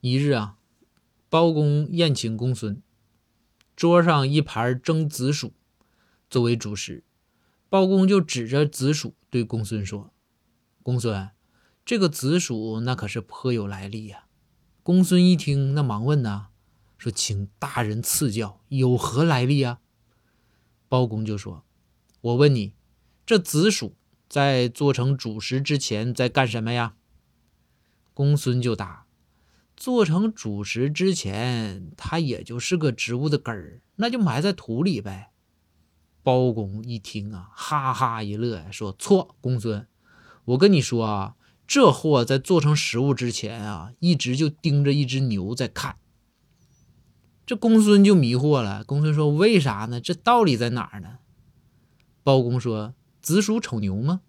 一日啊，包公宴请公孙，桌上一盘蒸紫薯作为主食。包公就指着紫薯对公孙说：“公孙，这个紫薯那可是颇有来历呀。”公孙一听，那忙问呐：“说请大人赐教，有何来历啊？”包公就说：“我问你，这紫薯在做成主食之前在干什么呀？”公孙就答：“做成主食之前，它也就是个植物的根儿，那就埋在土里呗。”包公一听啊，哈哈一乐，说：“错，公孙，我跟你说啊，这货在做成食物之前啊，一直就盯着一只牛在看。”这公孙就迷惑了。公孙说：“为啥呢？这道理在哪儿呢？”包公说：“子鼠丑牛吗？